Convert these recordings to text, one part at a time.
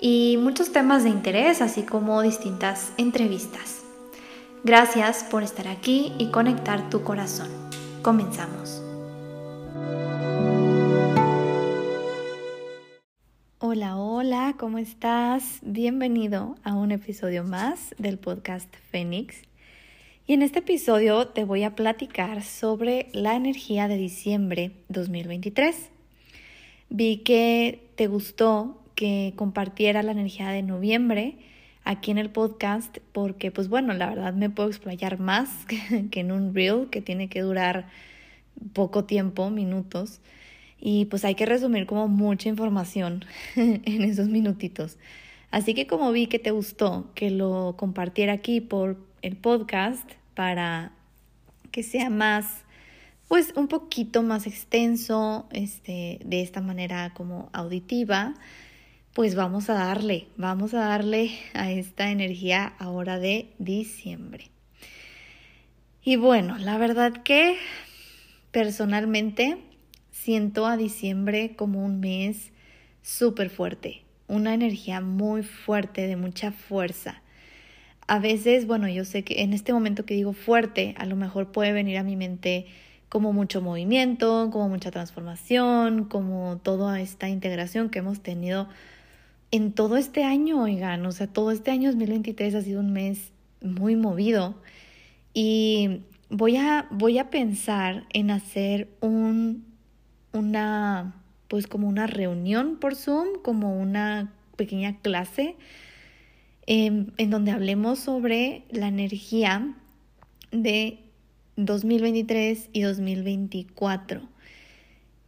y muchos temas de interés, así como distintas entrevistas. Gracias por estar aquí y conectar tu corazón. Comenzamos. Hola, hola, ¿cómo estás? Bienvenido a un episodio más del podcast Fénix. Y en este episodio te voy a platicar sobre la energía de diciembre 2023. Vi que te gustó que compartiera la energía de noviembre aquí en el podcast porque pues bueno, la verdad me puedo explayar más que en un reel que tiene que durar poco tiempo, minutos. Y pues hay que resumir como mucha información en esos minutitos. Así que como vi que te gustó que lo compartiera aquí por el podcast, para que sea más, pues un poquito más extenso, este, de esta manera como auditiva, pues vamos a darle, vamos a darle a esta energía ahora de diciembre. Y bueno, la verdad que personalmente siento a diciembre como un mes súper fuerte, una energía muy fuerte, de mucha fuerza a veces, bueno, yo sé que en este momento que digo fuerte, a lo mejor puede venir a mi mente como mucho movimiento, como mucha transformación, como toda esta integración que hemos tenido en todo este año, oigan, o sea, todo este año 2023 ha sido un mes muy movido y voy a, voy a pensar en hacer un, una, pues como una reunión por Zoom, como una pequeña clase en, donde hablemos sobre la energía de 2023 y 2024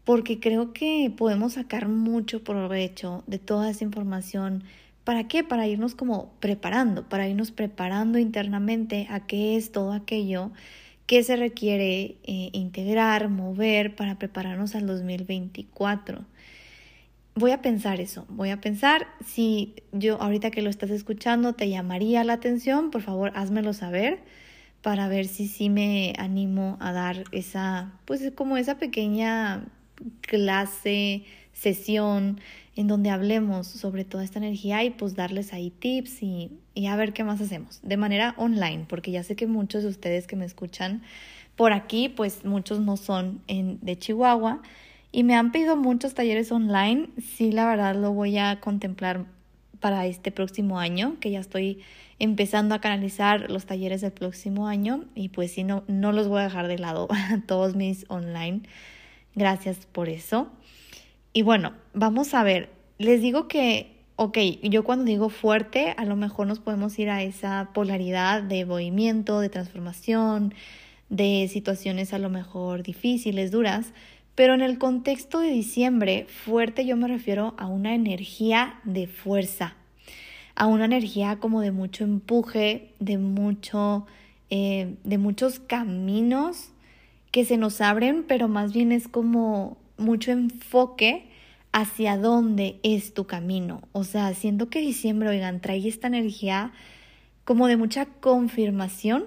porque creo que podemos sacar mucho provecho de toda esa información. ¿Para qué? Para irnos como preparando, para irnos preparando internamente a qué es todo aquello que se requiere eh, integrar, mover para prepararnos al 2024 voy a pensar eso, voy a pensar si yo ahorita que lo estás escuchando te llamaría la atención, por favor házmelo saber para ver si sí me animo a dar esa, pues como esa pequeña clase, sesión en donde hablemos sobre toda esta energía y pues darles ahí tips y, y a ver qué más hacemos de manera online, porque ya sé que muchos de ustedes que me escuchan por aquí, pues muchos no son en, de Chihuahua y me han pedido muchos talleres online. Sí, la verdad lo voy a contemplar para este próximo año, que ya estoy empezando a canalizar los talleres del próximo año y pues sí, no, no los voy a dejar de lado, todos mis online. Gracias por eso. Y bueno, vamos a ver, les digo que, ok, yo cuando digo fuerte, a lo mejor nos podemos ir a esa polaridad de movimiento, de transformación, de situaciones a lo mejor difíciles, duras, pero en el contexto de diciembre, fuerte yo me refiero a una energía de fuerza, a una energía como de mucho empuje, de mucho, eh, de muchos caminos que se nos abren, pero más bien es como mucho enfoque hacia dónde es tu camino. O sea, siento que diciembre, oigan, trae esta energía como de mucha confirmación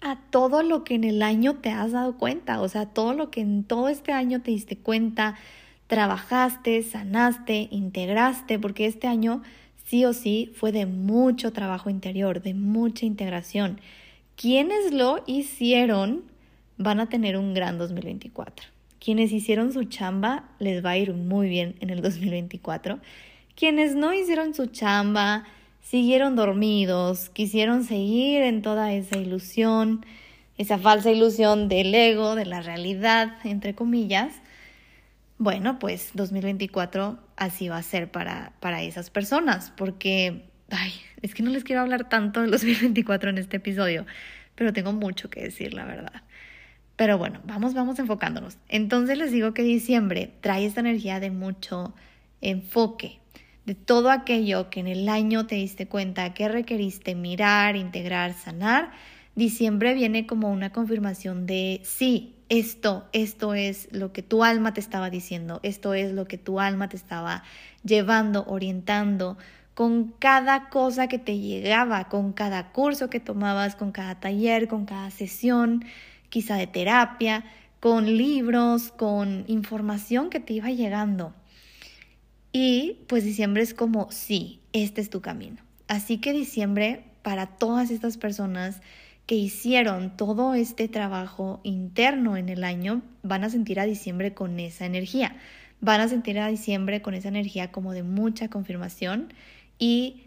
a todo lo que en el año te has dado cuenta, o sea, todo lo que en todo este año te diste cuenta, trabajaste, sanaste, integraste, porque este año sí o sí fue de mucho trabajo interior, de mucha integración. Quienes lo hicieron van a tener un gran 2024. Quienes hicieron su chamba les va a ir muy bien en el 2024. Quienes no hicieron su chamba, siguieron dormidos, quisieron seguir en toda esa ilusión, esa falsa ilusión del ego, de la realidad, entre comillas, bueno, pues 2024 así va a ser para, para esas personas, porque, ay, es que no les quiero hablar tanto del 2024 en este episodio, pero tengo mucho que decir, la verdad. Pero bueno, vamos, vamos enfocándonos. Entonces les digo que diciembre trae esta energía de mucho enfoque, de todo aquello que en el año te diste cuenta que requeriste mirar, integrar, sanar, diciembre viene como una confirmación de sí, esto, esto es lo que tu alma te estaba diciendo, esto es lo que tu alma te estaba llevando, orientando, con cada cosa que te llegaba, con cada curso que tomabas, con cada taller, con cada sesión, quizá de terapia, con libros, con información que te iba llegando. Y pues diciembre es como, sí, este es tu camino. Así que diciembre, para todas estas personas que hicieron todo este trabajo interno en el año, van a sentir a diciembre con esa energía. Van a sentir a diciembre con esa energía como de mucha confirmación y,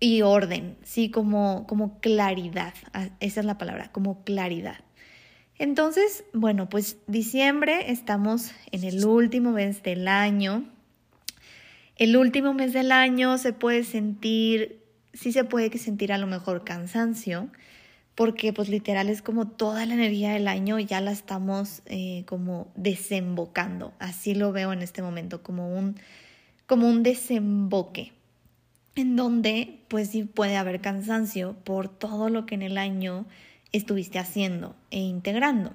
y orden, sí, como, como claridad. Esa es la palabra, como claridad. Entonces, bueno, pues diciembre estamos en el último mes del año el último mes del año se puede sentir, sí se puede sentir a lo mejor cansancio, porque pues literal es como toda la energía del año ya la estamos eh, como desembocando. Así lo veo en este momento, como un, como un desemboque, en donde pues sí puede haber cansancio por todo lo que en el año estuviste haciendo e integrando.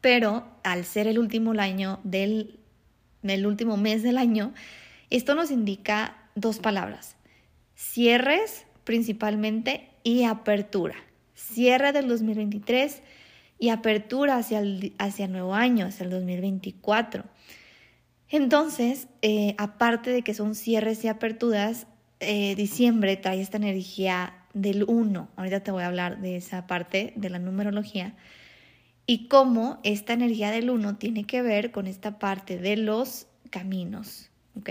Pero al ser el último año del, el último mes del año, esto nos indica dos palabras, cierres principalmente y apertura. Cierre del 2023 y apertura hacia el, hacia nuevo año, hacia el 2024. Entonces, eh, aparte de que son cierres y aperturas, eh, diciembre trae esta energía del 1. Ahorita te voy a hablar de esa parte de la numerología y cómo esta energía del 1 tiene que ver con esta parte de los caminos, ¿ok?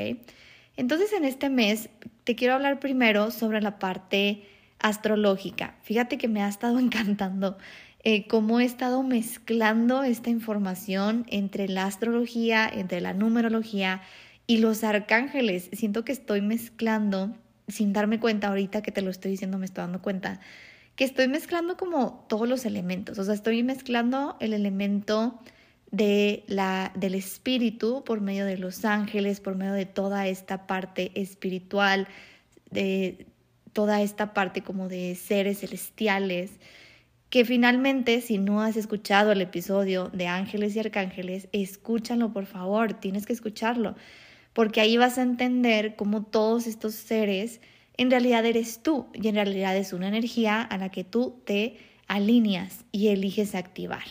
Entonces en este mes te quiero hablar primero sobre la parte astrológica. Fíjate que me ha estado encantando eh, cómo he estado mezclando esta información entre la astrología, entre la numerología y los arcángeles. Siento que estoy mezclando, sin darme cuenta ahorita que te lo estoy diciendo, me estoy dando cuenta, que estoy mezclando como todos los elementos. O sea, estoy mezclando el elemento de la, del espíritu por medio de los ángeles, por medio de toda esta parte espiritual, de toda esta parte como de seres celestiales, que finalmente si no has escuchado el episodio de ángeles y arcángeles, escúchalo por favor, tienes que escucharlo, porque ahí vas a entender cómo todos estos seres en realidad eres tú y en realidad es una energía a la que tú te alineas y eliges activar.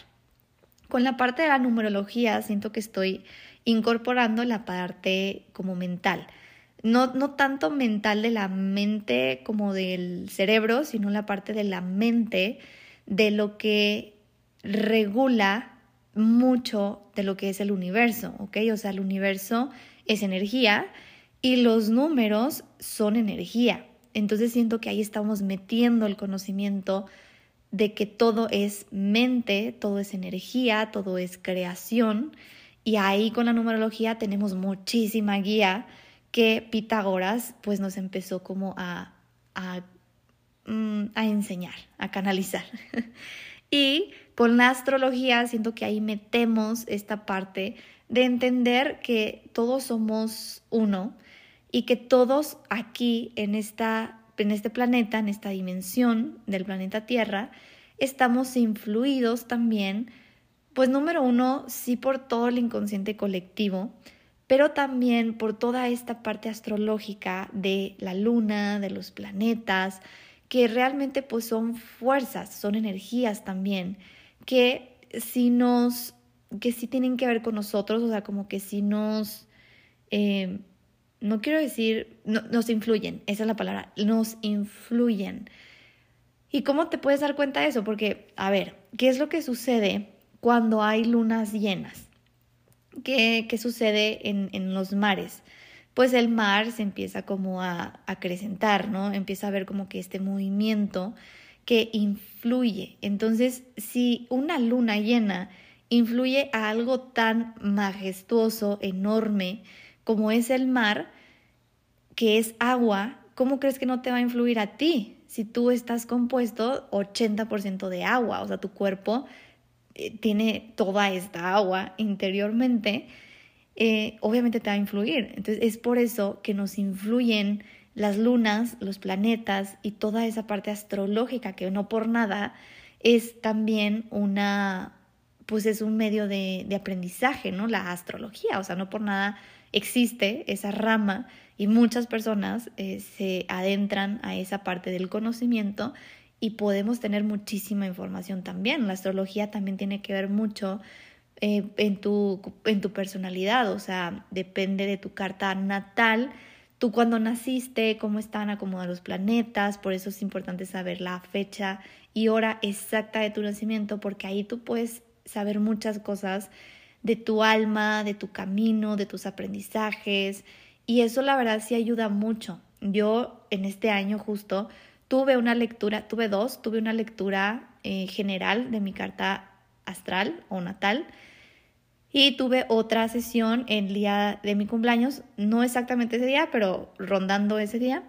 Con la parte de la numerología siento que estoy incorporando la parte como mental. No, no tanto mental de la mente como del cerebro, sino la parte de la mente de lo que regula mucho de lo que es el universo, ¿ok? O sea, el universo es energía y los números son energía. Entonces siento que ahí estamos metiendo el conocimiento de que todo es mente, todo es energía, todo es creación. Y ahí con la numerología tenemos muchísima guía que Pitágoras pues nos empezó como a, a, mm, a enseñar, a canalizar. y con la astrología siento que ahí metemos esta parte de entender que todos somos uno y que todos aquí en esta en este planeta, en esta dimensión del planeta Tierra, estamos influidos también, pues número uno, sí por todo el inconsciente colectivo, pero también por toda esta parte astrológica de la luna, de los planetas, que realmente pues son fuerzas, son energías también, que si nos, que sí tienen que ver con nosotros, o sea, como que si nos... Eh, no quiero decir, nos influyen, esa es la palabra, nos influyen. ¿Y cómo te puedes dar cuenta de eso? Porque, a ver, ¿qué es lo que sucede cuando hay lunas llenas? ¿Qué, qué sucede en, en, los mares? Pues el mar se empieza como a acrecentar, ¿no? Empieza a ver como que este movimiento que influye. Entonces, si una luna llena influye a algo tan majestuoso, enorme, como es el mar, que es agua, ¿cómo crees que no te va a influir a ti si tú estás compuesto 80% de agua? O sea, tu cuerpo eh, tiene toda esta agua interiormente eh, obviamente te va a influir. Entonces es por eso que nos influyen las lunas, los planetas y toda esa parte astrológica que no por nada es también una, pues es un medio de, de aprendizaje, ¿no? La astrología, o sea, no por nada existe esa rama y muchas personas eh, se adentran a esa parte del conocimiento y podemos tener muchísima información también. La astrología también tiene que ver mucho eh, en, tu, en tu personalidad, o sea, depende de tu carta natal, tú cuando naciste, cómo están acomodados los planetas, por eso es importante saber la fecha y hora exacta de tu nacimiento, porque ahí tú puedes saber muchas cosas de tu alma, de tu camino, de tus aprendizajes. Y eso la verdad sí ayuda mucho. Yo en este año justo tuve una lectura, tuve dos, tuve una lectura eh, general de mi carta astral o natal y tuve otra sesión el día de mi cumpleaños, no exactamente ese día, pero rondando ese día,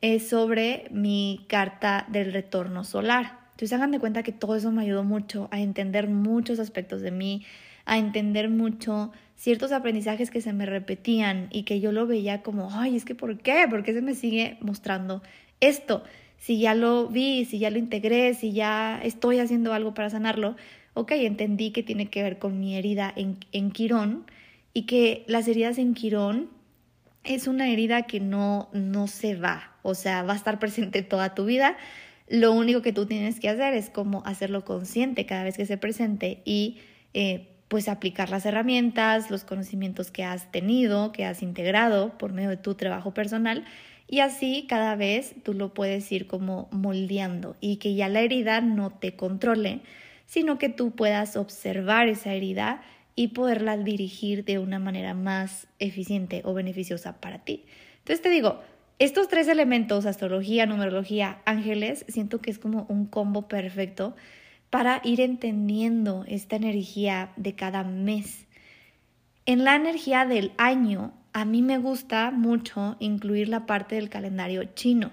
es sobre mi carta del retorno solar. Entonces hagan de cuenta que todo eso me ayudó mucho a entender muchos aspectos de mí, a entender mucho ciertos aprendizajes que se me repetían y que yo lo veía como, ay, es que ¿por qué? ¿Por qué se me sigue mostrando esto? Si ya lo vi, si ya lo integré, si ya estoy haciendo algo para sanarlo, ok, entendí que tiene que ver con mi herida en, en Quirón y que las heridas en Quirón es una herida que no, no se va, o sea, va a estar presente toda tu vida. Lo único que tú tienes que hacer es como hacerlo consciente cada vez que se presente y eh, pues aplicar las herramientas, los conocimientos que has tenido, que has integrado por medio de tu trabajo personal y así cada vez tú lo puedes ir como moldeando y que ya la herida no te controle, sino que tú puedas observar esa herida y poderla dirigir de una manera más eficiente o beneficiosa para ti. Entonces te digo, estos tres elementos, astrología, numerología, ángeles, siento que es como un combo perfecto para ir entendiendo esta energía de cada mes. En la energía del año, a mí me gusta mucho incluir la parte del calendario chino,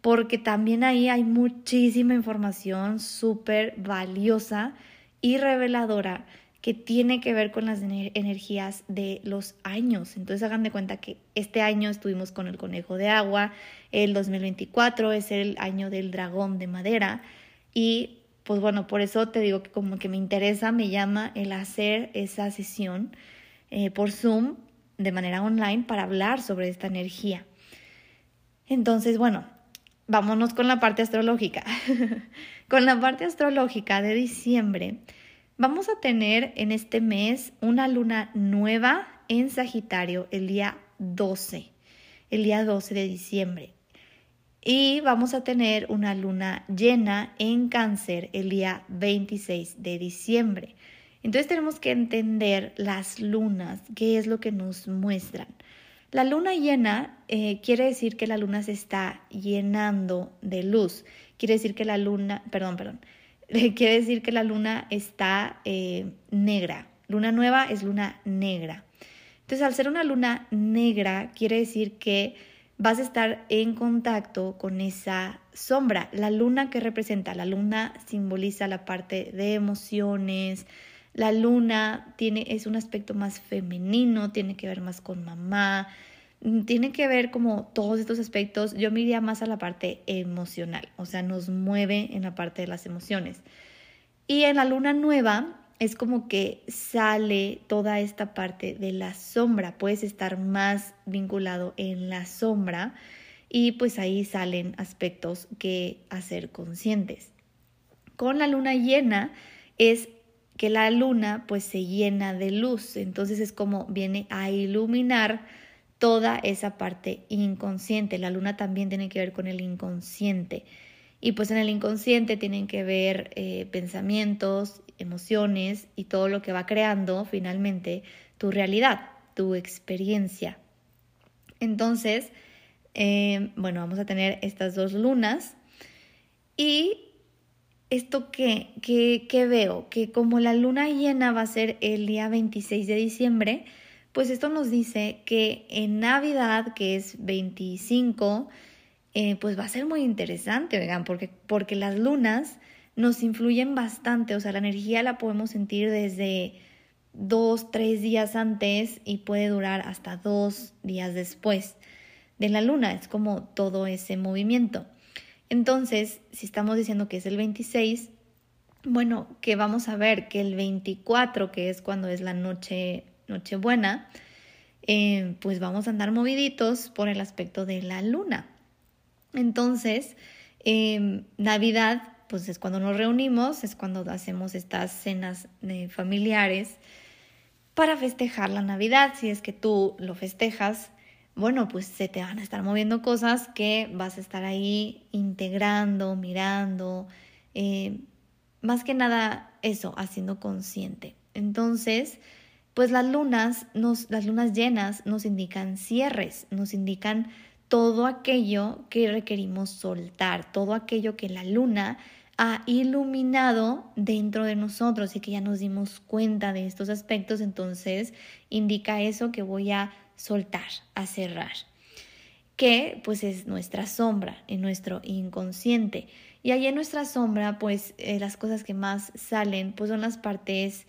porque también ahí hay muchísima información súper valiosa y reveladora que tiene que ver con las energías de los años. Entonces hagan de cuenta que este año estuvimos con el conejo de agua, el 2024 es el año del dragón de madera y pues bueno, por eso te digo que como que me interesa, me llama el hacer esa sesión eh, por Zoom de manera online para hablar sobre esta energía. Entonces, bueno, vámonos con la parte astrológica. con la parte astrológica de diciembre, vamos a tener en este mes una luna nueva en Sagitario el día 12, el día 12 de diciembre. Y vamos a tener una luna llena en cáncer el día 26 de diciembre. Entonces tenemos que entender las lunas, qué es lo que nos muestran. La luna llena eh, quiere decir que la luna se está llenando de luz. Quiere decir que la luna, perdón, perdón, quiere decir que la luna está eh, negra. Luna nueva es luna negra. Entonces al ser una luna negra quiere decir que vas a estar en contacto con esa sombra. La luna que representa, la luna simboliza la parte de emociones. La luna tiene, es un aspecto más femenino, tiene que ver más con mamá, tiene que ver como todos estos aspectos. Yo me más a la parte emocional, o sea, nos mueve en la parte de las emociones. Y en la luna nueva es como que sale toda esta parte de la sombra, puedes estar más vinculado en la sombra y pues ahí salen aspectos que hacer conscientes. Con la luna llena es que la luna pues se llena de luz, entonces es como viene a iluminar toda esa parte inconsciente. La luna también tiene que ver con el inconsciente. Y pues en el inconsciente tienen que ver eh, pensamientos, emociones y todo lo que va creando finalmente tu realidad, tu experiencia. Entonces, eh, bueno, vamos a tener estas dos lunas y esto que, que, veo, que como la luna llena va a ser el día 26 de diciembre, pues esto nos dice que en Navidad, que es 25, eh, pues va a ser muy interesante, vean, porque, porque las lunas nos influyen bastante, o sea, la energía la podemos sentir desde dos, tres días antes y puede durar hasta dos días después de la luna. Es como todo ese movimiento. Entonces, si estamos diciendo que es el 26, bueno, que vamos a ver que el 24, que es cuando es la noche, noche buena, eh, pues vamos a andar moviditos por el aspecto de la luna. Entonces, eh, Navidad pues es cuando nos reunimos, es cuando hacemos estas cenas eh, familiares para festejar la Navidad. Si es que tú lo festejas, bueno, pues se te van a estar moviendo cosas que vas a estar ahí integrando, mirando, eh, más que nada eso, haciendo consciente. Entonces, pues las lunas, nos, las lunas llenas nos indican cierres, nos indican todo aquello que requerimos soltar, todo aquello que la luna ha iluminado dentro de nosotros y que ya nos dimos cuenta de estos aspectos, entonces indica eso que voy a soltar, a cerrar, que pues es nuestra sombra, en nuestro inconsciente. Y ahí en nuestra sombra, pues eh, las cosas que más salen, pues son las partes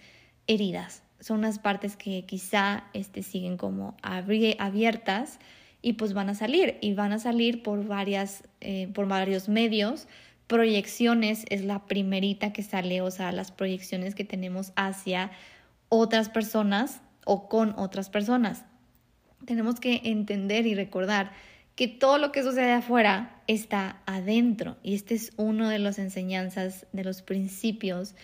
heridas, son las partes que quizá este, siguen como abiertas y pues van a salir y van a salir por varias, eh, por varios medios, proyecciones es la primerita que sale, o sea, las proyecciones que tenemos hacia otras personas o con otras personas. Tenemos que entender y recordar que todo lo que sucede afuera está adentro y este es uno de las enseñanzas, de los principios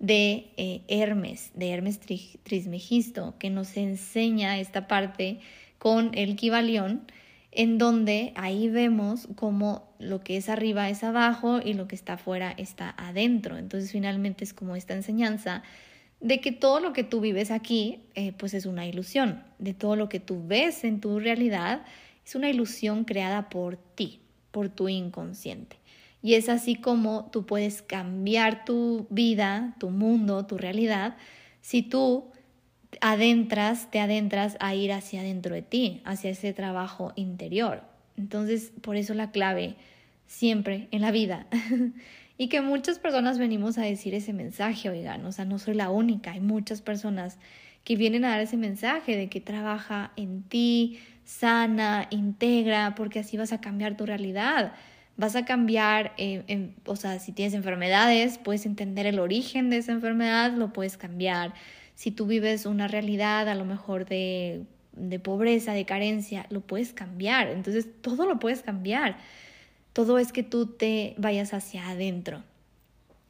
de eh, Hermes, de Hermes Trismegisto, que nos enseña esta parte con el Kibalión en donde ahí vemos cómo lo que es arriba es abajo y lo que está afuera está adentro. Entonces finalmente es como esta enseñanza de que todo lo que tú vives aquí eh, pues es una ilusión, de todo lo que tú ves en tu realidad es una ilusión creada por ti, por tu inconsciente. Y es así como tú puedes cambiar tu vida, tu mundo, tu realidad, si tú adentras, te adentras a ir hacia adentro de ti, hacia ese trabajo interior. Entonces, por eso la clave siempre en la vida. y que muchas personas venimos a decir ese mensaje, oigan, o sea, no soy la única, hay muchas personas que vienen a dar ese mensaje de que trabaja en ti, sana, integra, porque así vas a cambiar tu realidad. Vas a cambiar, eh, o sea, si tienes enfermedades, puedes entender el origen de esa enfermedad, lo puedes cambiar si tú vives una realidad a lo mejor de, de pobreza, de carencia, lo puedes cambiar. Entonces, todo lo puedes cambiar. Todo es que tú te vayas hacia adentro.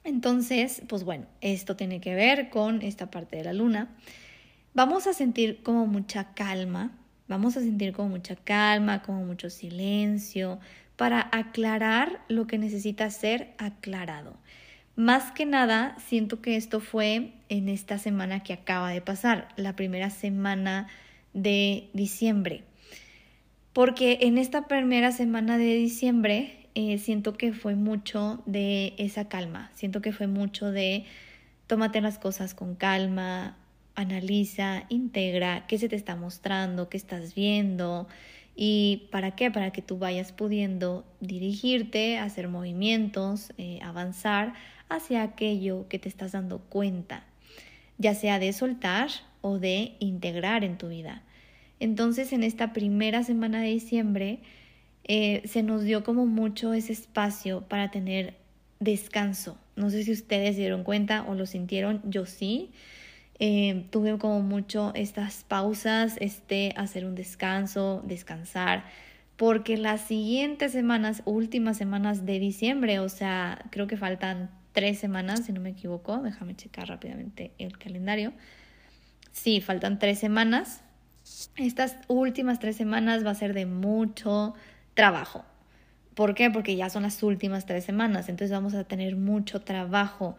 Entonces, pues bueno, esto tiene que ver con esta parte de la luna. Vamos a sentir como mucha calma, vamos a sentir como mucha calma, como mucho silencio, para aclarar lo que necesita ser aclarado. Más que nada, siento que esto fue en esta semana que acaba de pasar, la primera semana de diciembre. Porque en esta primera semana de diciembre eh, siento que fue mucho de esa calma, siento que fue mucho de tómate las cosas con calma, analiza, integra qué se te está mostrando, qué estás viendo y para qué, para que tú vayas pudiendo dirigirte, hacer movimientos, eh, avanzar hacia aquello que te estás dando cuenta, ya sea de soltar o de integrar en tu vida. Entonces, en esta primera semana de diciembre, eh, se nos dio como mucho ese espacio para tener descanso. No sé si ustedes dieron cuenta o lo sintieron, yo sí. Eh, tuve como mucho estas pausas, este hacer un descanso, descansar, porque las siguientes semanas, últimas semanas de diciembre, o sea, creo que faltan tres semanas, si no me equivoco. Déjame checar rápidamente el calendario. Sí, faltan tres semanas. Estas últimas tres semanas va a ser de mucho trabajo. ¿Por qué? Porque ya son las últimas tres semanas, entonces vamos a tener mucho trabajo,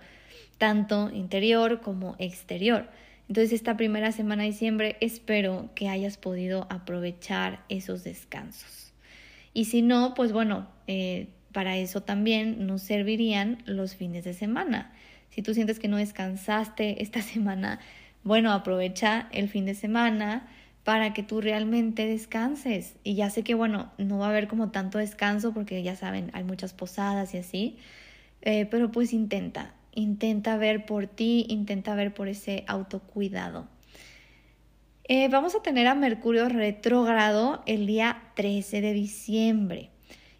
tanto interior como exterior. Entonces esta primera semana de diciembre espero que hayas podido aprovechar esos descansos. Y si no, pues bueno, eh, para eso también nos servirían los fines de semana. Si tú sientes que no descansaste esta semana, bueno, aprovecha el fin de semana para que tú realmente descanses. Y ya sé que, bueno, no va a haber como tanto descanso porque ya saben, hay muchas posadas y así, eh, pero pues intenta, intenta ver por ti, intenta ver por ese autocuidado. Eh, vamos a tener a Mercurio retrógrado el día 13 de diciembre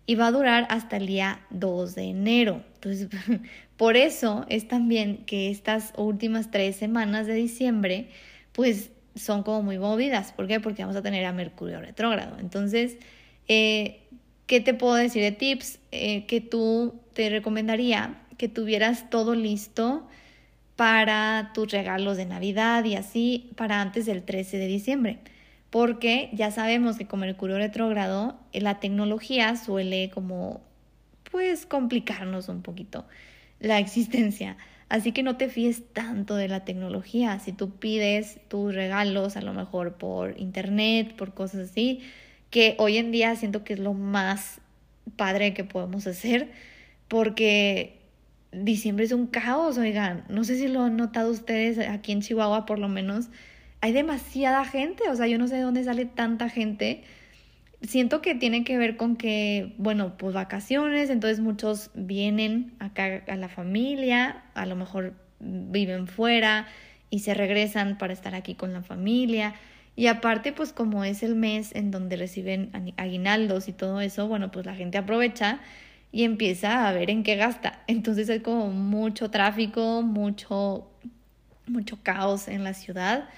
y va a durar hasta el día 2 de enero. Entonces, por eso es también que estas últimas tres semanas de diciembre, pues son como muy movidas. ¿Por qué? Porque vamos a tener a Mercurio retrógrado. Entonces, eh, ¿qué te puedo decir de tips? Eh, que tú te recomendaría que tuvieras todo listo para tus regalos de Navidad y así para antes del 13 de diciembre. Porque ya sabemos que con Mercurio retrógrado eh, la tecnología suele como pues complicarnos un poquito la existencia. Así que no te fíes tanto de la tecnología. Si tú pides tus regalos, a lo mejor por internet, por cosas así, que hoy en día siento que es lo más padre que podemos hacer, porque diciembre es un caos, oigan. No sé si lo han notado ustedes aquí en Chihuahua, por lo menos. Hay demasiada gente, o sea, yo no sé de dónde sale tanta gente siento que tiene que ver con que, bueno, pues vacaciones, entonces muchos vienen acá a la familia, a lo mejor viven fuera y se regresan para estar aquí con la familia. Y aparte, pues como es el mes en donde reciben aguinaldos y todo eso, bueno, pues la gente aprovecha y empieza a ver en qué gasta. Entonces hay como mucho tráfico, mucho, mucho caos en la ciudad.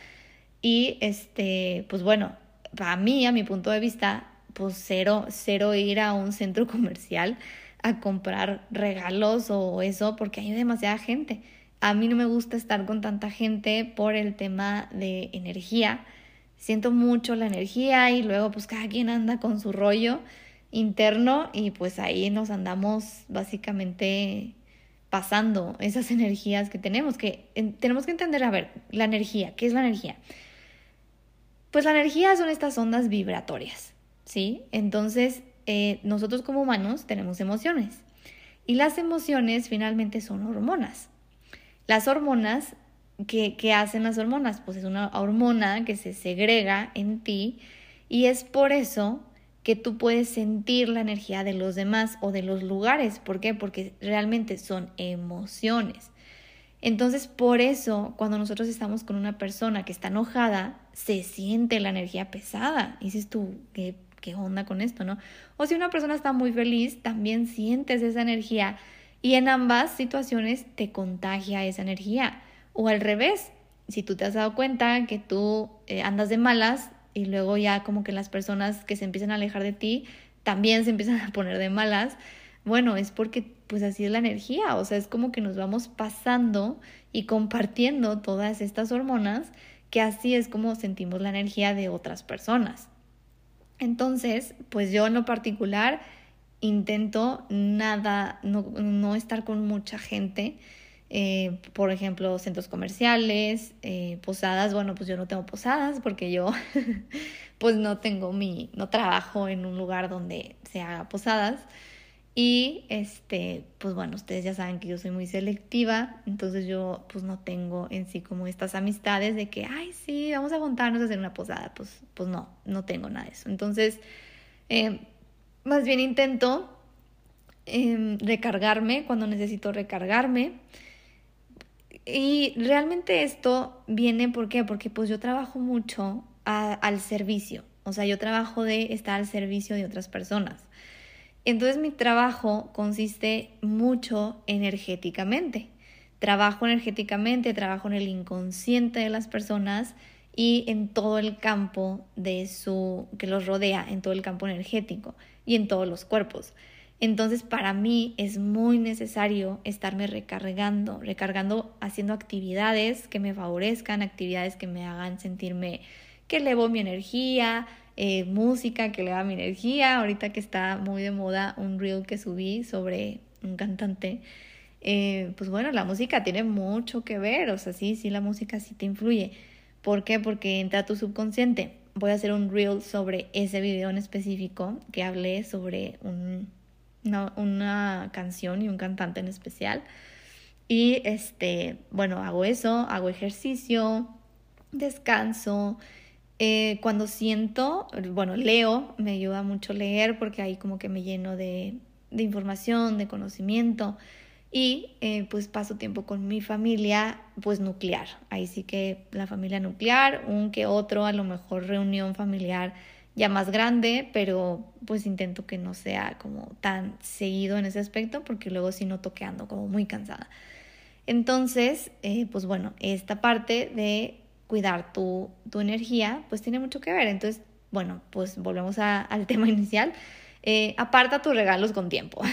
Y este, pues bueno, para mí, a mi punto de vista, pues cero, cero ir a un centro comercial a comprar regalos o eso, porque hay demasiada gente. A mí no me gusta estar con tanta gente por el tema de energía. Siento mucho la energía y luego pues cada quien anda con su rollo interno y pues ahí nos andamos básicamente pasando esas energías que tenemos, que tenemos que entender, a ver, la energía, ¿qué es la energía? Pues la energía son estas ondas vibratorias. ¿sí? Entonces, eh, nosotros como humanos tenemos emociones y las emociones finalmente son hormonas. Las hormonas, ¿qué, ¿qué hacen las hormonas? Pues es una hormona que se segrega en ti y es por eso que tú puedes sentir la energía de los demás o de los lugares. ¿Por qué? Porque realmente son emociones. Entonces, por eso, cuando nosotros estamos con una persona que está enojada, se siente la energía pesada. dices tú, ¿qué ¿qué onda con esto, no? O si una persona está muy feliz, también sientes esa energía y en ambas situaciones te contagia esa energía. O al revés, si tú te has dado cuenta que tú eh, andas de malas y luego ya como que las personas que se empiezan a alejar de ti también se empiezan a poner de malas, bueno, es porque pues así es la energía, o sea, es como que nos vamos pasando y compartiendo todas estas hormonas, que así es como sentimos la energía de otras personas. Entonces, pues yo en lo particular intento nada, no, estar con mucha gente. Eh, por ejemplo, centros comerciales, eh, posadas, bueno, pues yo no tengo posadas porque yo pues no tengo mi, no trabajo en un lugar donde se haga posadas. Y este, pues bueno, ustedes ya saben que yo soy muy selectiva, entonces yo pues no tengo en sí como estas amistades de que, ay, sí, vamos a juntarnos a hacer una posada. Pues, pues no, no tengo nada de eso. Entonces, eh, más bien intento em, recargarme cuando necesito recargarme. Y realmente esto viene. Porque pues yo trabajo mucho al servicio. O sea, yo trabajo de estar al servicio de otras personas. Entonces mi trabajo consiste mucho energéticamente. Trabajo energéticamente, trabajo en el inconsciente de las personas y en todo el campo de su que los rodea, en todo el campo energético y en todos los cuerpos. Entonces, para mí es muy necesario estarme recargando, recargando haciendo actividades que me favorezcan, actividades que me hagan sentirme que elevo mi energía, eh, música que le da mi energía. Ahorita que está muy de moda un reel que subí sobre un cantante. Eh, pues bueno, la música tiene mucho que ver, o sea, sí, sí, la música sí te influye. ¿Por qué? Porque entra tu subconsciente. Voy a hacer un reel sobre ese video en específico que hablé sobre un, una, una canción y un cantante en especial. Y este, bueno, hago eso, hago ejercicio, descanso, eh, cuando siento, bueno, leo, me ayuda mucho leer porque ahí como que me lleno de, de información, de conocimiento. y eh, pues paso tiempo con mi familia pues nuclear. Ahí sí que la familia nuclear, un que otro, a lo mejor reunión familiar ya más grande, pero pues intento que no sea como tan seguido en ese aspecto porque luego sí noto que ando como muy cansada. Entonces, eh, pues bueno, esta parte de cuidar tu, tu, energía pues tiene mucho que ver. Entonces, bueno, pues volvemos al tema inicial. Eh, aparta tus regalos con tiempo.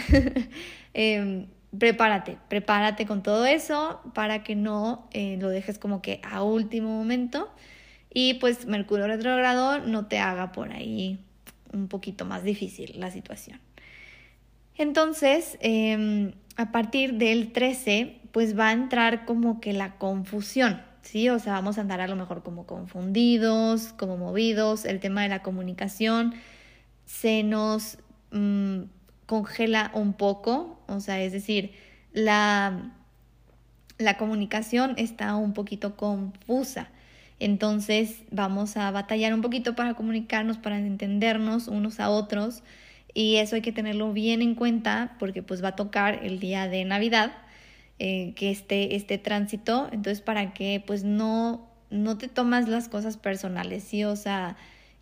Em, prepárate, prepárate con todo eso para que no eh, lo dejes como que a último momento y pues Mercurio retrogrado no te haga por ahí un poquito más difícil la situación. Entonces, em, a partir del 13, pues va a entrar como que la confusión, ¿sí? O sea, vamos a andar a lo mejor como confundidos, como movidos, el tema de la comunicación se nos mm, congela un poco, o sea, es decir, la, la comunicación está un poquito confusa. Entonces vamos a batallar un poquito para comunicarnos, para entendernos unos a otros y eso hay que tenerlo bien en cuenta porque pues va a tocar el día de Navidad eh, que esté este tránsito, entonces para que pues no, no te tomas las cosas personales, ¿sí? O sea,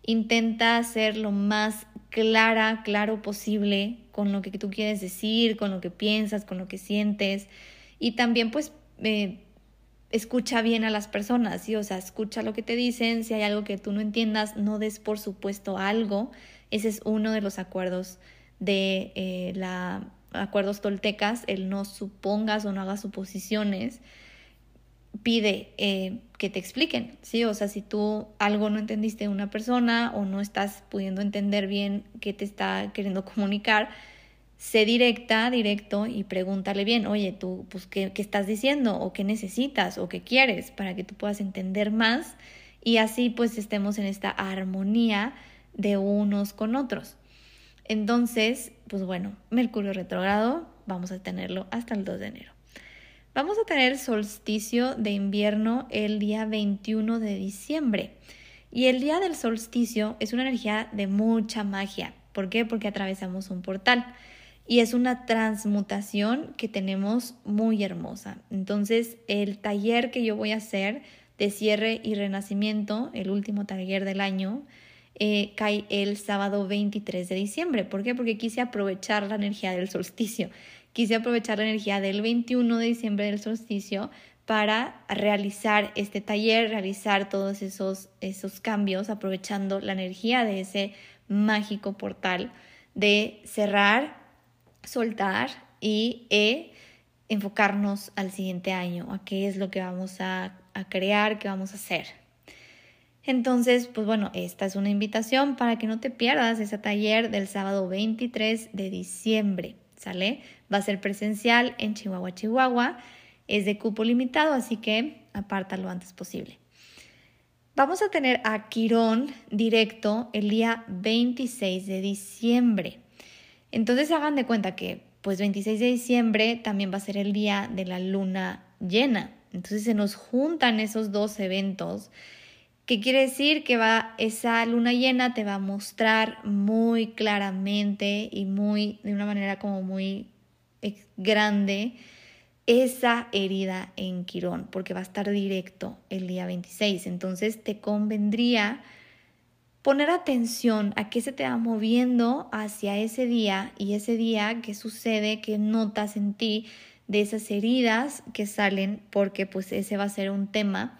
intenta ser lo más clara, claro posible con lo que tú quieres decir, con lo que piensas, con lo que sientes y también pues... Eh, escucha bien a las personas, ¿sí? O sea, escucha lo que te dicen, si hay algo que tú no entiendas, no des por supuesto algo. Ese es uno de los acuerdos de eh, la acuerdos toltecas, el no supongas o no hagas suposiciones. Pide eh, que te expliquen, ¿sí? O sea, si tú algo no entendiste de una persona o no estás pudiendo entender bien qué te está queriendo comunicar, sé directa, directo y pregúntale bien, oye, tú, pues, ¿qué, ¿qué, estás diciendo? ¿O qué necesitas? ¿O qué quieres? Para que tú puedas entender más y así pues estemos en esta armonía de unos con otros. Entonces, pues bueno, Mercurio retrogrado, vamos a tenerlo hasta el 2 de enero. Vamos a tener solsticio de invierno el día 21 de diciembre. Y el día del solsticio es una energía de mucha magia. ¿Por qué? Porque atravesamos un portal y es una transmutación que tenemos muy hermosa. Entonces, el taller que yo voy a hacer de cierre y renacimiento, el último taller del año, eh, cae el sábado 23 de diciembre. ¿Por qué? Porque quise aprovechar la energía del solsticio. Quise aprovechar la energía del 21 de diciembre del solsticio para realizar este taller, realizar todos esos, esos cambios, aprovechando la energía de ese mágico portal de cerrar soltar y e, enfocarnos al siguiente año, a qué es lo que vamos a, a crear, qué vamos a hacer. Entonces, pues bueno, esta es una invitación para que no te pierdas ese taller del sábado 23 de diciembre, ¿sale? Va a ser presencial en Chihuahua, Chihuahua. Es de cupo limitado, así que aparta lo antes posible. Vamos a tener a Quirón directo el día 26 de diciembre. Entonces hagan de cuenta que pues 26 de diciembre también va a ser el día de la luna llena. Entonces se nos juntan esos dos eventos. ¿Qué quiere decir? Que va, esa luna llena te va a mostrar muy claramente y muy, de una manera como muy grande, esa herida en Quirón, porque va a estar directo el día 26. Entonces te convendría poner atención a qué se te va moviendo hacia ese día y ese día qué sucede, qué notas en ti de esas heridas que salen, porque pues ese va a ser un tema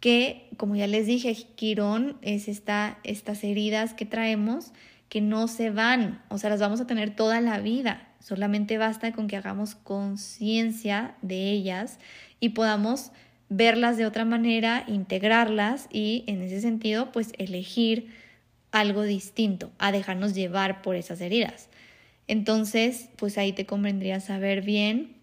que, como ya les dije, Quirón es esta, estas heridas que traemos que no se van, o sea, las vamos a tener toda la vida. Solamente basta con que hagamos conciencia de ellas y podamos verlas de otra manera, integrarlas y en ese sentido pues elegir algo distinto a dejarnos llevar por esas heridas. Entonces pues ahí te convendría saber bien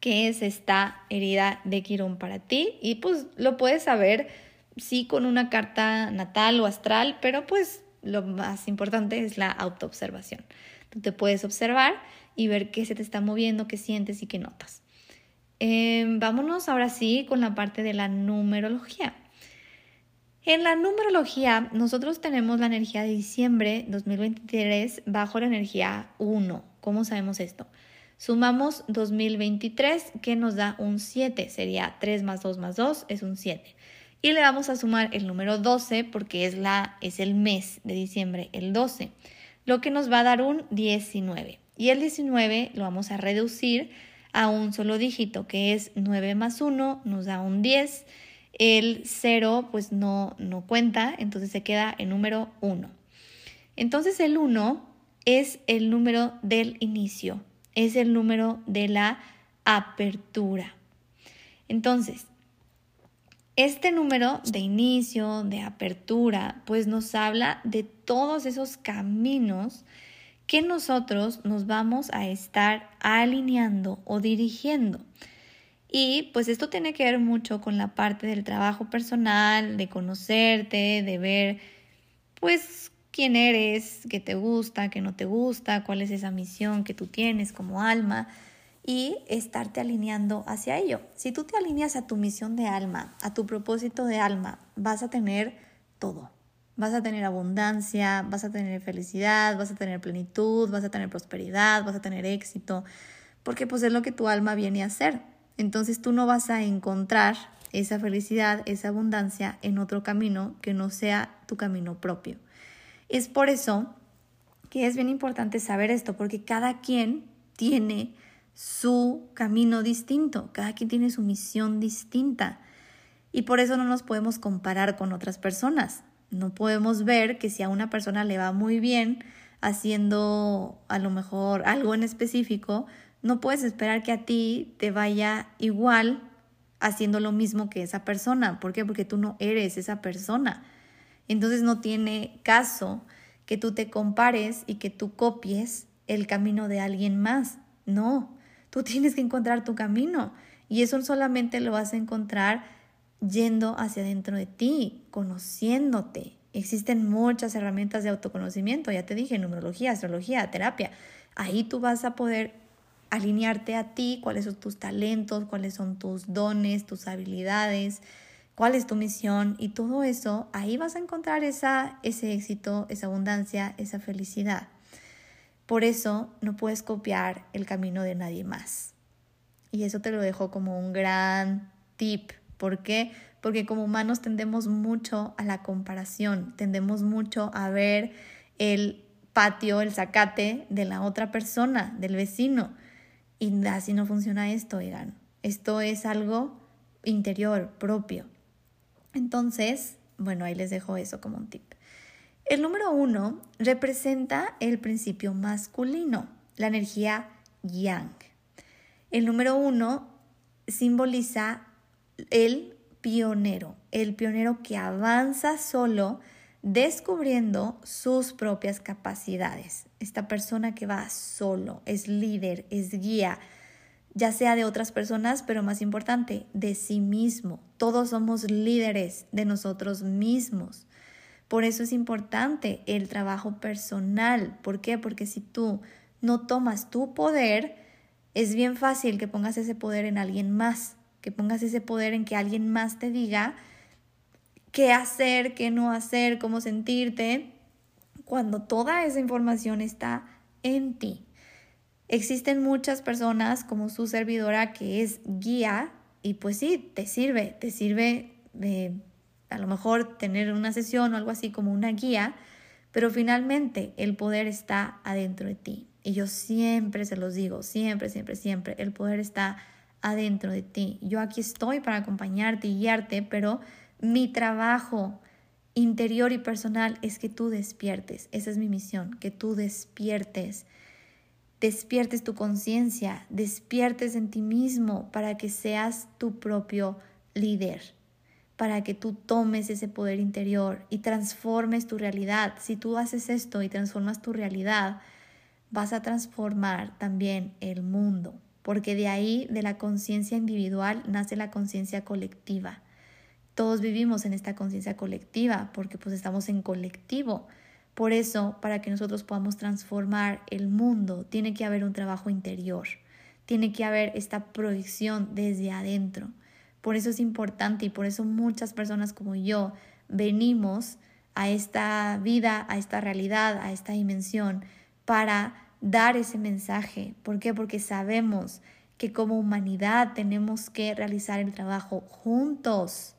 qué es esta herida de Quirón para ti y pues lo puedes saber sí con una carta natal o astral, pero pues lo más importante es la autoobservación. Tú te puedes observar y ver qué se te está moviendo, qué sientes y qué notas. Em, vámonos ahora sí con la parte de la numerología. En la numerología, nosotros tenemos la energía de diciembre 2023 bajo la energía 1. ¿Cómo sabemos esto? Sumamos 2023 que nos da un 7, sería 3 más 2 más 2 es un 7. Y le vamos a sumar el número 12 porque es, la, es el mes de diciembre, el 12, lo que nos va a dar un 19. Y el 19 lo vamos a reducir a un solo dígito que es 9 más 1, nos da un 10. El 0 pues no, no cuenta, entonces se queda el número 1. Entonces el 1 es el número del inicio, es el número de la apertura. Entonces, este número de inicio, de apertura, pues nos habla de todos esos caminos que nosotros nos vamos a estar alineando o dirigiendo. Y pues esto tiene que ver mucho con la parte del trabajo personal, de conocerte, de ver pues quién eres, qué te gusta, qué no te gusta, cuál es esa misión que tú tienes como alma y estarte alineando hacia ello. Si tú te alineas a tu misión de alma, a tu propósito de alma, vas a tener todo. Vas a tener abundancia, vas a tener felicidad, vas a tener plenitud, vas a tener prosperidad, vas a tener éxito, porque pues es lo que tu alma viene a hacer. Entonces tú no vas a encontrar esa felicidad, esa abundancia en otro camino que no sea tu camino propio. Es por eso que es bien importante saber esto, porque cada quien tiene su camino distinto, cada quien tiene su misión distinta. Y por eso no nos podemos comparar con otras personas. No podemos ver que si a una persona le va muy bien haciendo a lo mejor algo en específico, no puedes esperar que a ti te vaya igual haciendo lo mismo que esa persona. ¿Por qué? Porque tú no eres esa persona. Entonces no tiene caso que tú te compares y que tú copies el camino de alguien más. No, tú tienes que encontrar tu camino y eso solamente lo vas a encontrar yendo hacia adentro de ti, conociéndote. Existen muchas herramientas de autoconocimiento, ya te dije, numerología, astrología, terapia. Ahí tú vas a poder alinearte a ti, cuáles son tus talentos, cuáles son tus dones, tus habilidades, cuál es tu misión y todo eso, ahí vas a encontrar esa, ese éxito, esa abundancia, esa felicidad. Por eso no puedes copiar el camino de nadie más. Y eso te lo dejo como un gran tip. ¿Por qué? Porque como humanos tendemos mucho a la comparación, tendemos mucho a ver el patio, el zacate de la otra persona, del vecino. Y así no funciona esto, oigan. Esto es algo interior, propio. Entonces, bueno, ahí les dejo eso como un tip. El número uno representa el principio masculino, la energía yang. El número uno simboliza el pionero, el pionero que avanza solo descubriendo sus propias capacidades. Esta persona que va solo, es líder, es guía, ya sea de otras personas, pero más importante, de sí mismo. Todos somos líderes de nosotros mismos. Por eso es importante el trabajo personal. ¿Por qué? Porque si tú no tomas tu poder, es bien fácil que pongas ese poder en alguien más, que pongas ese poder en que alguien más te diga qué hacer, qué no hacer, cómo sentirte, cuando toda esa información está en ti. Existen muchas personas como su servidora que es guía y pues sí, te sirve, te sirve de a lo mejor tener una sesión o algo así como una guía, pero finalmente el poder está adentro de ti. Y yo siempre se los digo, siempre, siempre, siempre, el poder está adentro de ti. Yo aquí estoy para acompañarte y guiarte, pero mi trabajo interior y personal es que tú despiertes. Esa es mi misión, que tú despiertes despiertes tu conciencia, despiertes en ti mismo para que seas tu propio líder, para que tú tomes ese poder interior y transformes tu realidad. Si tú haces esto y transformas tu realidad, vas a transformar también el mundo, porque de ahí, de la conciencia individual, nace la conciencia colectiva. Todos vivimos en esta conciencia colectiva porque pues estamos en colectivo. Por eso, para que nosotros podamos transformar el mundo, tiene que haber un trabajo interior, tiene que haber esta proyección desde adentro. Por eso es importante y por eso muchas personas como yo venimos a esta vida, a esta realidad, a esta dimensión, para dar ese mensaje. ¿Por qué? Porque sabemos que como humanidad tenemos que realizar el trabajo juntos,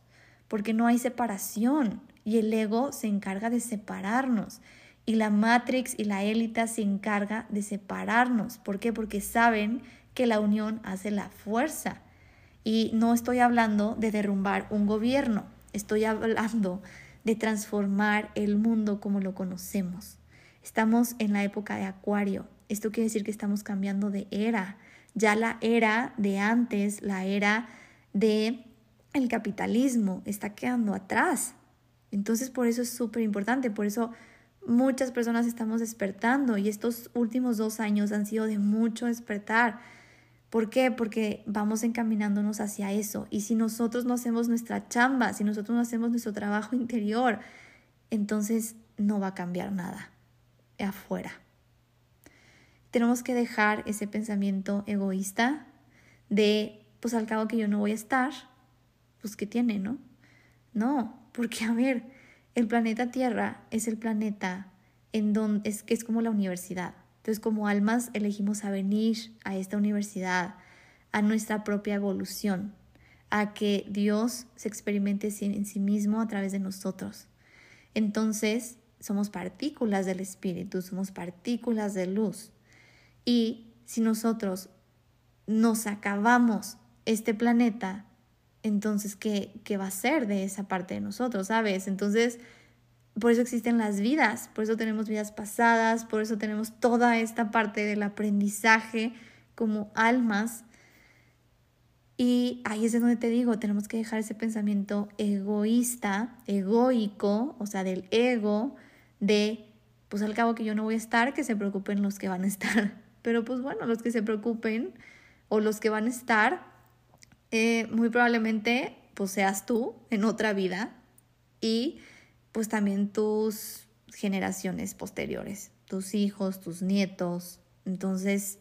porque no hay separación y el ego se encarga de separarnos y la Matrix y la élita se encarga de separarnos. ¿Por qué? Porque saben que la unión hace la fuerza. Y no estoy hablando de derrumbar un gobierno, estoy hablando de transformar el mundo como lo conocemos. Estamos en la época de Acuario. Esto quiere decir que estamos cambiando de era. Ya la era de antes, la era de el capitalismo está quedando atrás. Entonces por eso es súper importante, por eso muchas personas estamos despertando y estos últimos dos años han sido de mucho despertar. ¿Por qué? Porque vamos encaminándonos hacia eso. Y si nosotros no hacemos nuestra chamba, si nosotros no hacemos nuestro trabajo interior, entonces no va a cambiar nada afuera. Tenemos que dejar ese pensamiento egoísta de, pues al cabo que yo no voy a estar, pues ¿qué tiene, no? No, porque a ver, el planeta Tierra es el planeta en donde es es como la universidad. Entonces, como almas elegimos a venir a esta universidad, a nuestra propia evolución, a que Dios se experimente en sí mismo a través de nosotros. Entonces, somos partículas del Espíritu, somos partículas de luz. Y si nosotros nos acabamos este planeta, entonces, ¿qué, ¿qué va a ser de esa parte de nosotros, sabes? Entonces, por eso existen las vidas, por eso tenemos vidas pasadas, por eso tenemos toda esta parte del aprendizaje como almas. Y ahí es donde te digo, tenemos que dejar ese pensamiento egoísta, egoico, o sea, del ego, de, pues al cabo que yo no voy a estar, que se preocupen los que van a estar. Pero pues bueno, los que se preocupen o los que van a estar, eh, muy probablemente pues seas tú en otra vida y pues también tus generaciones posteriores, tus hijos, tus nietos. Entonces,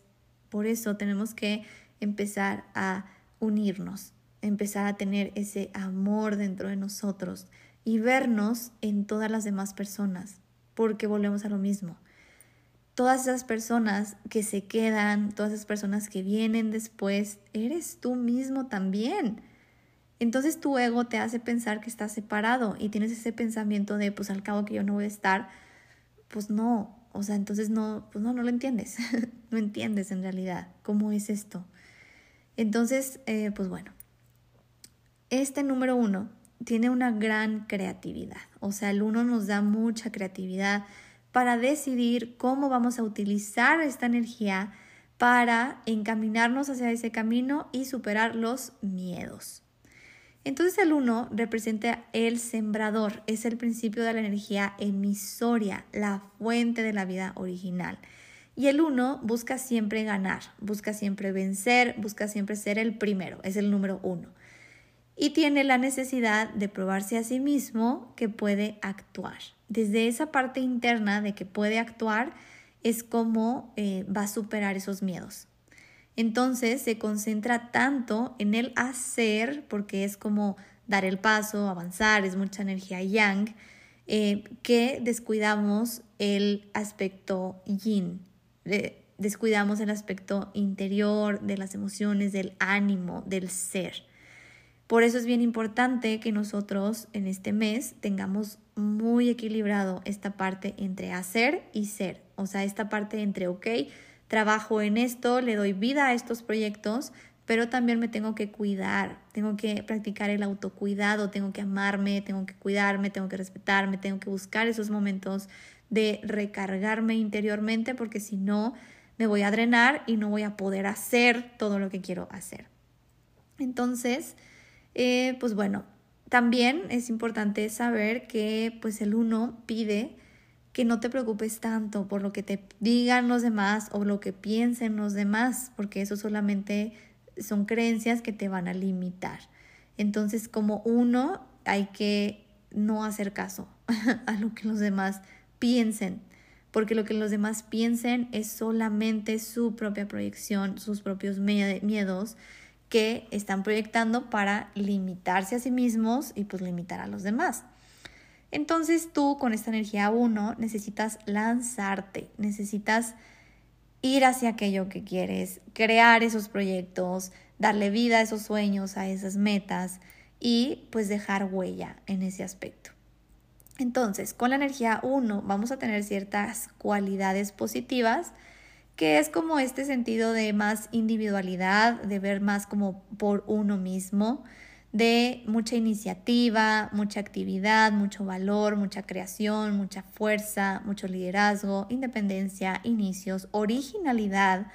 por eso tenemos que empezar a unirnos, empezar a tener ese amor dentro de nosotros y vernos en todas las demás personas, porque volvemos a lo mismo. Todas esas personas que se quedan, todas esas personas que vienen después, eres tú mismo también. Entonces tu ego te hace pensar que estás separado y tienes ese pensamiento de, pues al cabo que yo no voy a estar, pues no, o sea, entonces no, pues no, no lo entiendes, no entiendes en realidad cómo es esto. Entonces, eh, pues bueno, este número uno tiene una gran creatividad, o sea, el uno nos da mucha creatividad para decidir cómo vamos a utilizar esta energía para encaminarnos hacia ese camino y superar los miedos. Entonces el 1 representa el sembrador, es el principio de la energía emisoria, la fuente de la vida original. Y el 1 busca siempre ganar, busca siempre vencer, busca siempre ser el primero, es el número 1. Y tiene la necesidad de probarse a sí mismo que puede actuar. Desde esa parte interna de que puede actuar es como eh, va a superar esos miedos. Entonces se concentra tanto en el hacer, porque es como dar el paso, avanzar, es mucha energía yang, eh, que descuidamos el aspecto yin, descuidamos el aspecto interior de las emociones, del ánimo, del ser. Por eso es bien importante que nosotros en este mes tengamos muy equilibrado esta parte entre hacer y ser, o sea, esta parte entre, ok, trabajo en esto, le doy vida a estos proyectos, pero también me tengo que cuidar, tengo que practicar el autocuidado, tengo que amarme, tengo que cuidarme, tengo que respetarme, tengo que buscar esos momentos de recargarme interiormente porque si no me voy a drenar y no voy a poder hacer todo lo que quiero hacer. Entonces, eh, pues bueno, también es importante saber que pues el uno pide que no te preocupes tanto por lo que te digan los demás o lo que piensen los demás, porque eso solamente son creencias que te van a limitar. Entonces, como uno, hay que no hacer caso a lo que los demás piensen, porque lo que los demás piensen es solamente su propia proyección, sus propios miedos que están proyectando para limitarse a sí mismos y pues limitar a los demás. Entonces tú con esta energía 1 necesitas lanzarte, necesitas ir hacia aquello que quieres, crear esos proyectos, darle vida a esos sueños, a esas metas y pues dejar huella en ese aspecto. Entonces, con la energía 1 vamos a tener ciertas cualidades positivas, que es como este sentido de más individualidad, de ver más como por uno mismo, de mucha iniciativa, mucha actividad, mucho valor, mucha creación, mucha fuerza, mucho liderazgo, independencia, inicios, originalidad.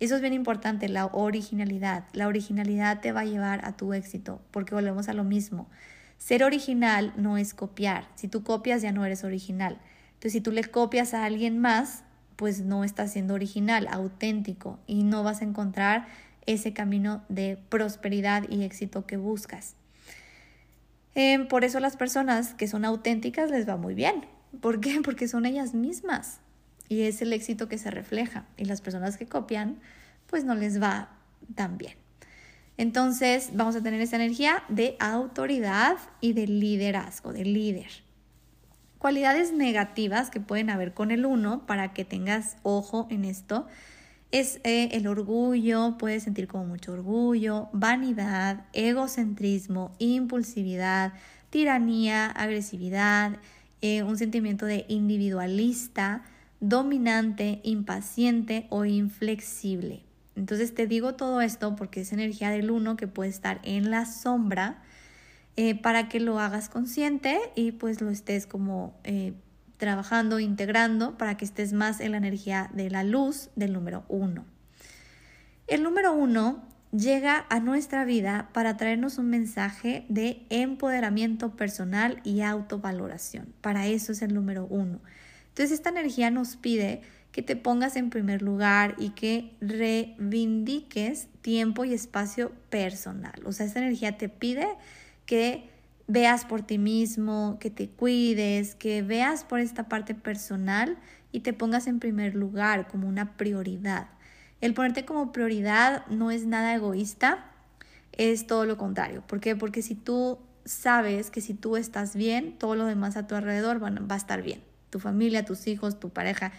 Eso es bien importante, la originalidad. La originalidad te va a llevar a tu éxito, porque volvemos a lo mismo. Ser original no es copiar. Si tú copias ya no eres original. Entonces, si tú le copias a alguien más, pues no estás siendo original, auténtico y no vas a encontrar ese camino de prosperidad y éxito que buscas. Em, por eso las personas que son auténticas les va muy bien. ¿Por qué? Porque son ellas mismas y es el éxito que se refleja. Y las personas que copian, pues no les va tan bien. Entonces vamos a tener esa energía de autoridad y de liderazgo, de líder. Cualidades negativas que pueden haber con el uno para que tengas ojo en esto es eh, el orgullo, puedes sentir como mucho orgullo, vanidad, egocentrismo, impulsividad, tiranía, agresividad, eh, un sentimiento de individualista, dominante, impaciente o inflexible. Entonces te digo todo esto porque es energía del uno que puede estar en la sombra eh, para que lo hagas consciente y pues lo estés como trabajando, integrando para que estés más en la energía de la luz del número uno. El número uno llega a nuestra vida para traernos un mensaje de empoderamiento personal y autovaloración. Para eso es el número uno. Entonces esta energía nos pide que te pongas en primer lugar y que reivindiques tiempo y espacio personal. O sea, esta energía te pide que veas por ti mismo, que te cuides, que veas por esta parte personal y te pongas en primer lugar como una prioridad. El ponerte como prioridad no es nada egoísta, es todo lo contrario. ¿Por qué? Porque si tú sabes que si tú estás bien, todo lo demás a tu alrededor va, a estar bien. Tu familia, tus hijos, tu pareja,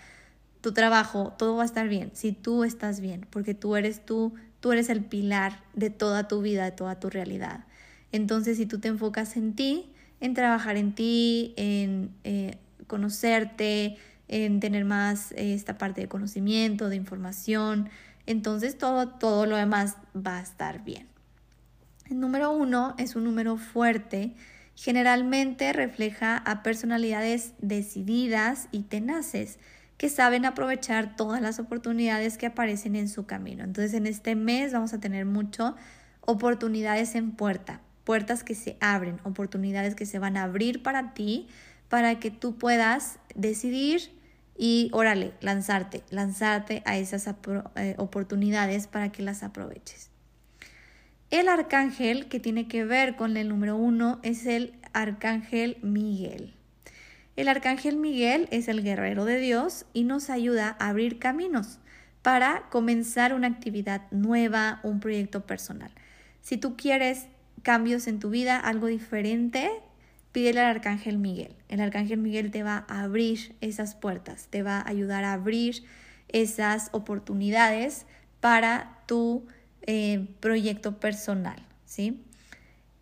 tu trabajo, todo va a estar bien si tú estás bien, porque tú eres tú, tú eres el pilar de toda tu vida, de toda tu realidad. Entonces, si tú te enfocas en ti, en trabajar en ti, en eh, conocerte, en tener más eh, esta parte de conocimiento, de información, entonces todo, todo lo demás va a estar bien. El número uno es un número fuerte, generalmente refleja a personalidades decididas y tenaces que saben aprovechar todas las oportunidades que aparecen en su camino. Entonces en este mes vamos a tener mucho oportunidades en puerta puertas que se abren, oportunidades que se van a abrir para ti, para que tú puedas decidir y, órale, lanzarte, lanzarte a esas eh, oportunidades para que las aproveches. El arcángel que tiene que ver con el número uno es el arcángel Miguel. El arcángel Miguel es el guerrero de Dios y nos ayuda a abrir caminos para comenzar una actividad nueva, un proyecto personal. Si tú quieres cambios en tu vida, algo diferente, pídele al Arcángel Miguel. El Arcángel Miguel te va a abrir esas puertas, te va a ayudar a abrir esas oportunidades para tu eh, proyecto personal, ¿sí?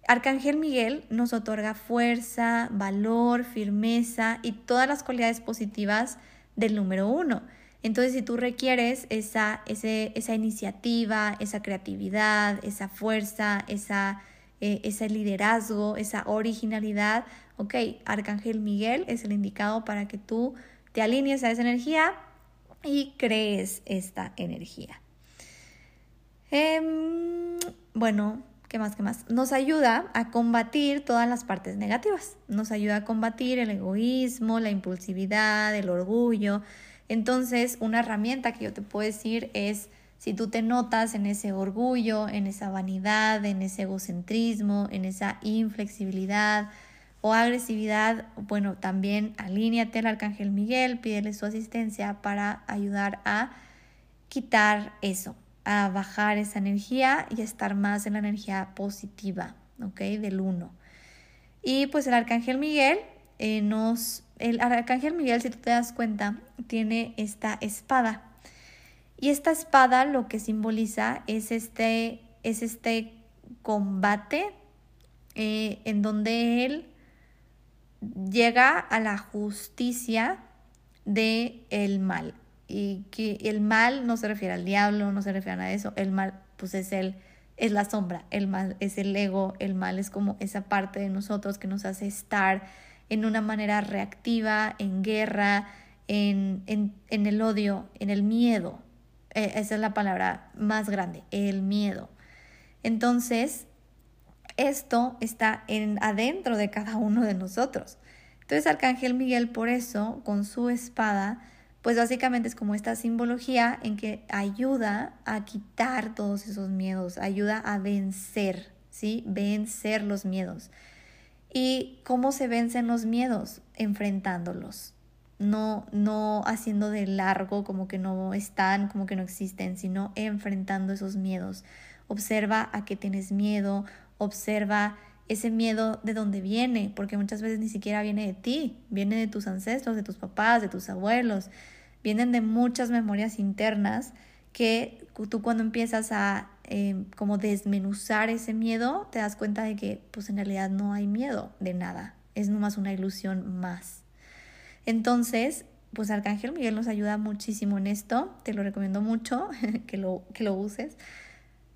Arcángel Miguel nos otorga fuerza, valor, firmeza y todas las cualidades positivas del número uno. Entonces, si tú requieres esa, esa iniciativa, esa creatividad, esa fuerza, esa eh, ese liderazgo, esa originalidad, ok, Arcángel Miguel es el indicado para que tú te alinees a esa energía y crees esta energía. Em, bueno, ¿qué más? ¿Qué más? Nos ayuda a combatir todas las partes negativas. Nos ayuda a combatir el egoísmo, la impulsividad, el orgullo. Entonces, una herramienta que yo te puedo decir es si tú te notas en ese orgullo, en esa vanidad, en ese egocentrismo, en esa inflexibilidad o agresividad, bueno, también alíñate al Arcángel Miguel, pídele su asistencia para ayudar a quitar eso, a bajar esa energía y estar más en la energía positiva, ¿ok? Del uno. Y pues el Arcángel Miguel eh, nos... El Arcángel Miguel, si tú te das cuenta, tiene esta espada Y esta espada lo que simboliza es este, es este combate eh, en donde él llega a la justicia de el mal. Y que el mal no se refiere al diablo, no se refiere a nada de eso. El mal, pues es el, es la sombra. El mal es el ego. El mal es como esa parte de nosotros que nos hace estar en una manera reactiva, en guerra, en, en, en el odio, en el miedo. E, esa es la palabra más grande, el miedo. Entonces, esto está en, adentro de cada uno de nosotros. Entonces Arcángel Miguel por eso, con su espada, pues básicamente es como esta simbología en que ayuda a quitar todos esos miedos, ayuda a vencer, ¿sí? Vencer los miedos. ¿Y cómo se vencen los miedos? Enfrentándolos. No, no haciendo de largo como que no están, como que no existen, sino enfrentando esos miedos. Observa a qué tienes miedo, observa ese miedo de dónde viene, porque muchas veces ni siquiera viene de ti, viene de tus ancestros, de tus papás, de tus abuelos, vienen de muchas memorias internas que tú cuando empiezas a eh, como desmenuzar ese miedo, te das cuenta de que pues en realidad no hay miedo de nada, es nomás una ilusión más. Entonces, pues Arcángel Miguel nos ayuda muchísimo en esto, te lo recomiendo mucho que lo, que lo uses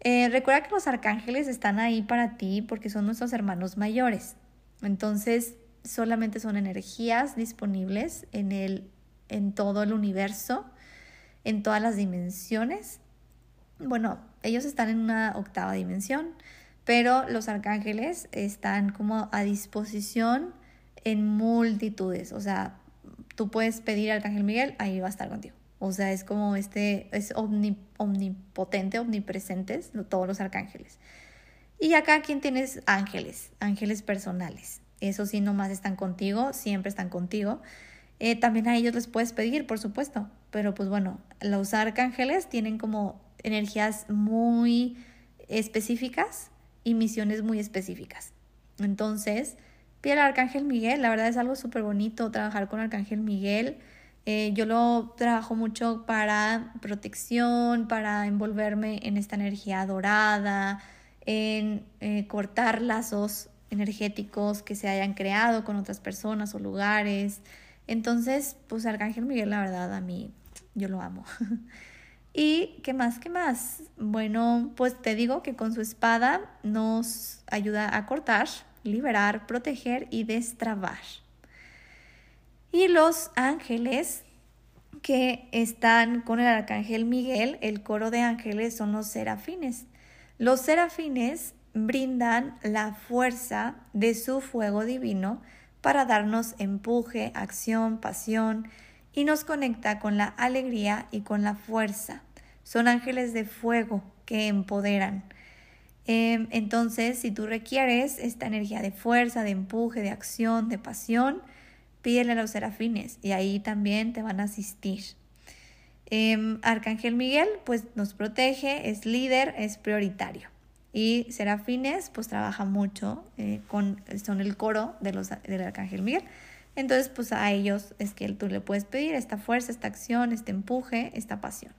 eh, recuerda que los arcángeles están ahí para ti porque son nuestros hermanos mayores. Entonces, solamente son energías disponibles en, el, en todo el universo, en todas las dimensiones. Bueno, ellos están en una octava dimensión, pero los arcángeles están como a disposición en multitudes. O sea, tú puedes pedir al arcángel Miguel, ahí va a estar contigo. O sea, es como este, es omnipotente, omnipresentes, todos los arcángeles. Y acá, ¿quién tienes? Ángeles, ángeles personales. Eso sí, nomás están contigo, siempre están contigo. Eh, también a ellos les puedes pedir, por supuesto. Pero pues bueno, los arcángeles tienen como energías muy específicas y misiones muy específicas. Entonces, pide al arcángel Miguel. La verdad es algo súper bonito trabajar con arcángel Miguel. Eh, yo lo trabajo mucho para protección, para envolverme en esta energía dorada, en eh, cortar lazos energéticos que se hayan creado con otras personas o lugares. Entonces, pues Arcángel Miguel, la verdad, a mí, yo lo amo. ¿Y qué más? ¿Qué más? Bueno, pues te digo que con su espada nos ayuda a cortar, liberar, proteger y destrabar. Y los ángeles que están con el arcángel Miguel, el coro de ángeles son los serafines. Los serafines brindan la fuerza de su fuego divino para darnos empuje, acción, pasión y nos conecta con la alegría y con la fuerza. Son ángeles de fuego que empoderan. Em, entonces, si tú requieres esta energía de fuerza, de empuje, de acción, de pasión, pídele a los serafines y ahí también te van a asistir. Em, Arcángel Miguel pues nos protege, es líder, es prioritario. Y serafines pues trabaja mucho eh, con, son el coro de los, del Arcángel Miguel. Entonces pues a ellos es que tú le puedes pedir esta fuerza, esta acción, este empuje, esta pasión.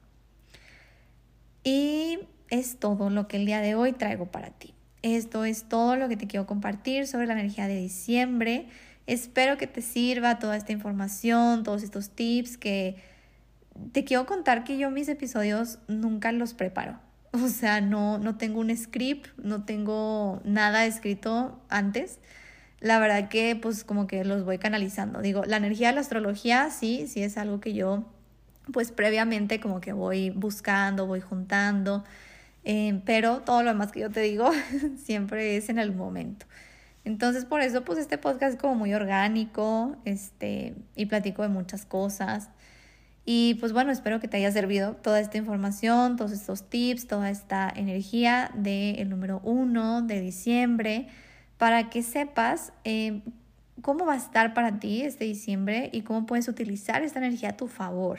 Y es todo lo que el día de hoy traigo para ti. Esto es todo lo que te quiero compartir sobre la energía de diciembre. Espero que te sirva toda esta información, todos estos tips que te quiero contar que yo mis episodios nunca los preparo. O sea, no, no tengo un script, no tengo nada escrito antes. La verdad que pues como que los voy canalizando. Digo, la energía de la astrología sí, sí es algo que yo pues previamente como que voy buscando, voy juntando. Eh, pero todo lo demás que yo te digo siempre es en el momento. Entonces, por eso, pues este podcast es como muy orgánico, este, y platico de muchas cosas. Y pues bueno, espero que te haya servido toda esta información, todos estos tips, toda esta energía del número uno de diciembre, para que sepas eh, cómo va a estar para ti este diciembre y cómo puedes utilizar esta energía a tu favor.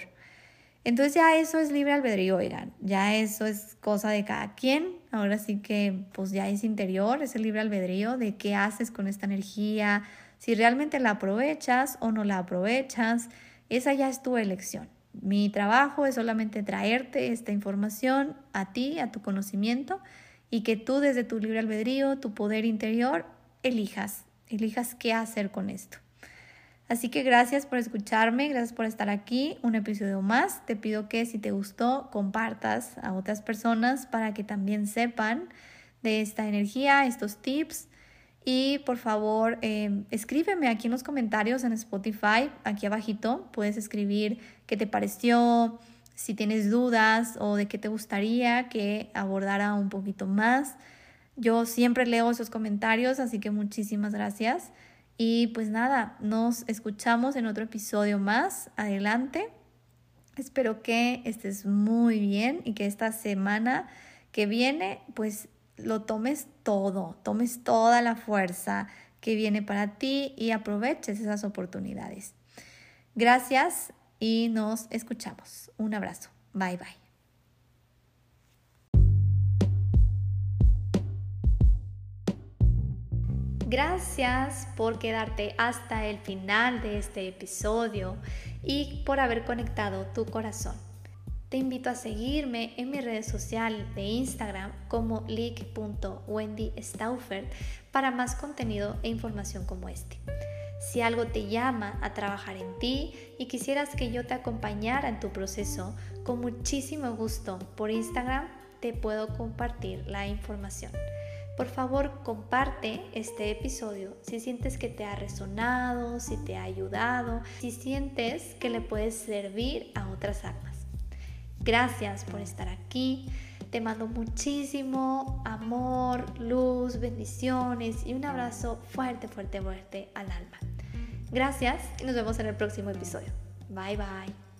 Entonces ya eso es libre albedrío, oigan, ya eso es cosa de cada quien. Ahora sí que pues ya es interior, es el libre albedrío de qué haces con esta energía, si realmente la aprovechas o no la aprovechas, esa ya es tu elección. Mi trabajo es solamente traerte esta información a ti, a tu conocimiento y que tú desde tu libre albedrío, tu poder interior, elijas, elijas qué hacer con esto. Así que gracias por escucharme, gracias por estar aquí, un episodio más. Te pido que si te gustó, compartas a otras personas para que también sepan de esta energía, estos tips. Y por favor, eh, escríbeme aquí en los comentarios en Spotify, aquí abajito, puedes escribir qué te pareció, si tienes dudas o de qué te gustaría que abordara un poquito más. Yo siempre leo esos comentarios, así que muchísimas gracias. Y pues nada, nos escuchamos en otro episodio más. Adelante. Espero que estés muy bien y que esta semana que viene pues lo tomes todo, tomes toda la fuerza que viene para ti y aproveches esas oportunidades. Gracias y nos escuchamos. Un abrazo. Bye bye. Gracias por quedarte hasta el final de este episodio y por haber conectado tu corazón. Te invito a seguirme en mi red social de Instagram como leak.wendystauffer para más contenido e información como este. Si algo te llama a trabajar en ti y quisieras que yo te acompañara en tu proceso, con muchísimo gusto por Instagram te puedo compartir la información. Por favor, comparte este episodio si sientes que te ha resonado, si te ha ayudado, si sientes que le puedes servir a otras almas. Gracias por estar aquí. Te mando muchísimo amor, luz, bendiciones y un abrazo fuerte, fuerte, fuerte al alma. Gracias y nos vemos en el próximo episodio. Bye bye.